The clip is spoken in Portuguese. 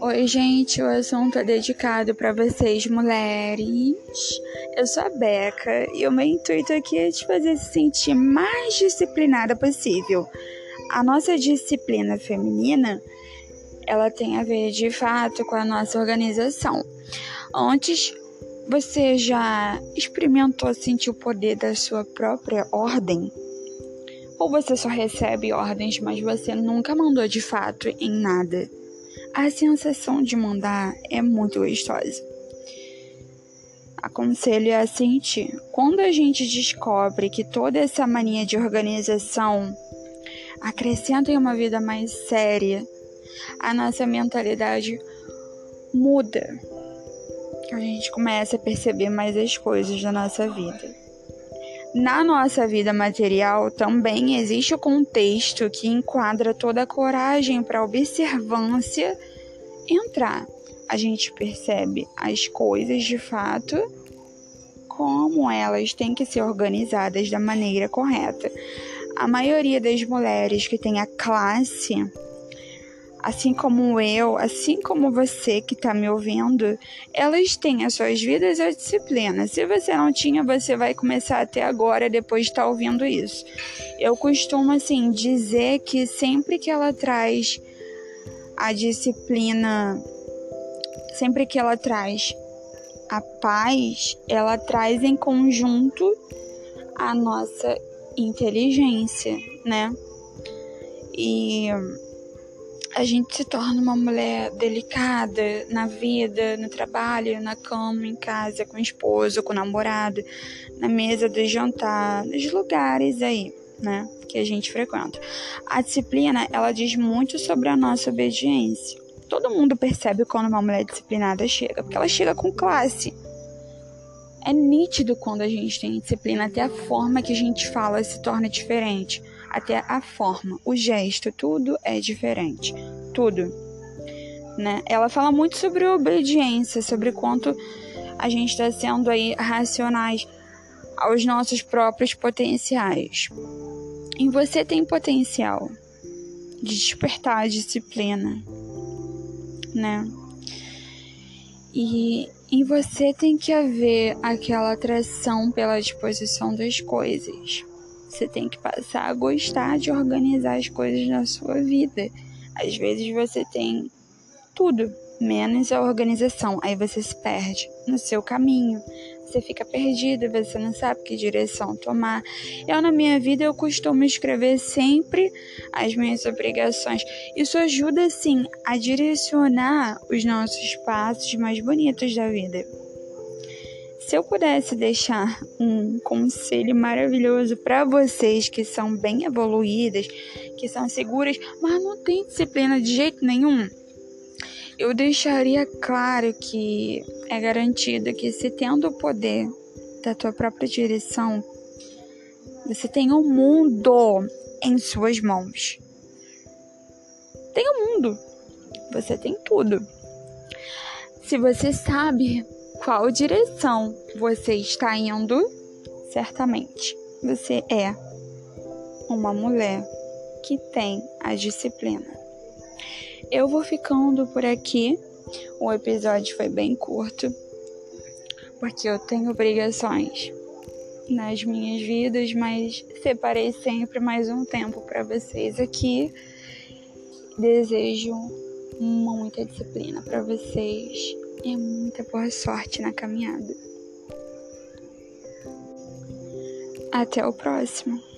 Oi, gente, o assunto é dedicado para vocês, mulheres. Eu sou a Beca e o meu intuito aqui é te fazer se sentir mais disciplinada possível. A nossa disciplina feminina, ela tem a ver de fato com a nossa organização. Antes, você já experimentou sentir o poder da sua própria ordem? Ou você só recebe ordens, mas você nunca mandou de fato em nada? A sensação de mandar é muito gostosa. Aconselho a sentir. Quando a gente descobre que toda essa mania de organização acrescenta em uma vida mais séria, a nossa mentalidade muda. A gente começa a perceber mais as coisas da nossa vida. Na nossa vida material também existe o contexto que enquadra toda a coragem para observância entrar. A gente percebe as coisas de fato como elas têm que ser organizadas da maneira correta. A maioria das mulheres que tem a classe assim como eu, assim como você que está me ouvindo, elas têm as suas vidas e a disciplina. Se você não tinha, você vai começar até agora, depois de estar tá ouvindo isso. Eu costumo, assim, dizer que sempre que ela traz a disciplina, sempre que ela traz a paz, ela traz em conjunto a nossa inteligência, né? E a gente se torna uma mulher delicada na vida, no trabalho, na cama, em casa, com o esposo, com o namorado, na mesa do jantar, nos lugares aí, né, que a gente frequenta. A disciplina, ela diz muito sobre a nossa obediência. Todo mundo percebe quando uma mulher disciplinada chega, porque ela chega com classe. É nítido quando a gente tem disciplina, até a forma que a gente fala se torna diferente até a forma, o gesto, tudo é diferente. Tudo. Né? Ela fala muito sobre obediência, sobre quanto a gente está sendo aí racionais aos nossos próprios potenciais. E você tem potencial de despertar a disciplina, né? E em você tem que haver aquela atração pela disposição das coisas. Você tem que passar a gostar de organizar as coisas na sua vida. Às vezes você tem tudo, menos a organização. Aí você se perde no seu caminho. Você fica perdido, você não sabe que direção tomar. Eu, na minha vida, eu costumo escrever sempre as minhas obrigações. Isso ajuda, sim, a direcionar os nossos passos mais bonitos da vida. Se eu pudesse deixar um conselho maravilhoso para vocês que são bem evoluídas, que são seguras, mas não tem disciplina de jeito nenhum, eu deixaria claro que é garantido que se tendo o poder da tua própria direção, você tem o um mundo em suas mãos. Tem o um mundo. Você tem tudo. Se você sabe qual direção você está indo, certamente você é uma mulher que tem a disciplina. Eu vou ficando por aqui. O episódio foi bem curto, porque eu tenho obrigações nas minhas vidas, mas separei sempre mais um tempo para vocês aqui. Desejo muita disciplina para vocês e muita boa sorte na caminhada. Até o próximo.